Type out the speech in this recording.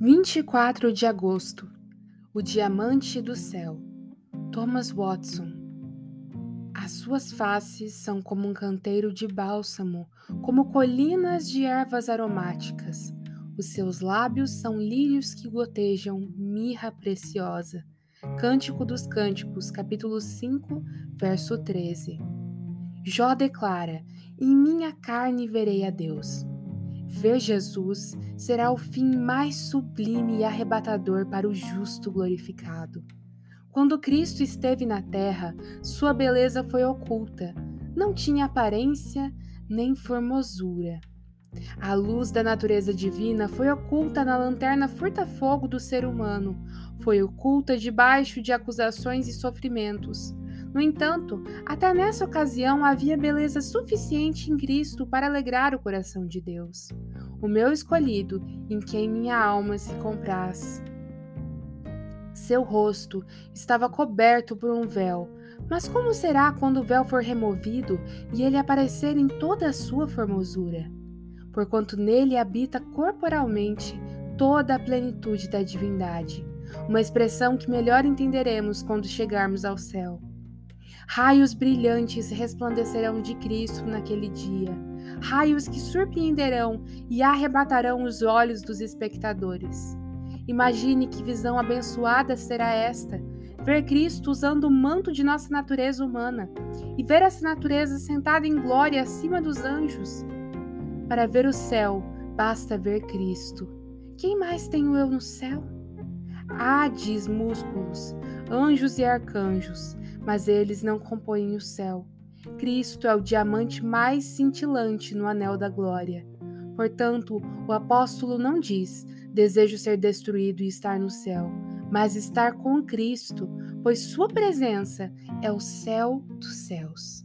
24 de agosto O Diamante do Céu Thomas Watson As suas faces são como um canteiro de bálsamo, como colinas de ervas aromáticas. Os seus lábios são lírios que gotejam mirra preciosa. Cântico dos Cânticos, capítulo 5, verso 13. Jó declara: Em minha carne verei a Deus. Ver Jesus será o fim mais sublime e arrebatador para o justo glorificado. Quando Cristo esteve na terra, sua beleza foi oculta, não tinha aparência nem formosura. A luz da natureza divina foi oculta na lanterna furta-fogo do ser humano, foi oculta debaixo de acusações e sofrimentos. No entanto, até nessa ocasião havia beleza suficiente em Cristo para alegrar o coração de Deus, o meu escolhido, em quem minha alma se compraz. Seu rosto estava coberto por um véu, mas como será quando o véu for removido e ele aparecer em toda a sua formosura? Porquanto nele habita corporalmente toda a plenitude da divindade, uma expressão que melhor entenderemos quando chegarmos ao céu. Raios brilhantes resplandecerão de Cristo naquele dia, raios que surpreenderão e arrebatarão os olhos dos espectadores. Imagine que visão abençoada será esta, ver Cristo usando o manto de nossa natureza humana e ver essa natureza sentada em glória acima dos anjos. Para ver o céu, basta ver Cristo. Quem mais tenho eu no céu? Hades, músculos, anjos e arcanjos, mas eles não compõem o céu. Cristo é o diamante mais cintilante no anel da glória. Portanto, o apóstolo não diz: desejo ser destruído e estar no céu, mas estar com Cristo, pois Sua presença é o céu dos céus.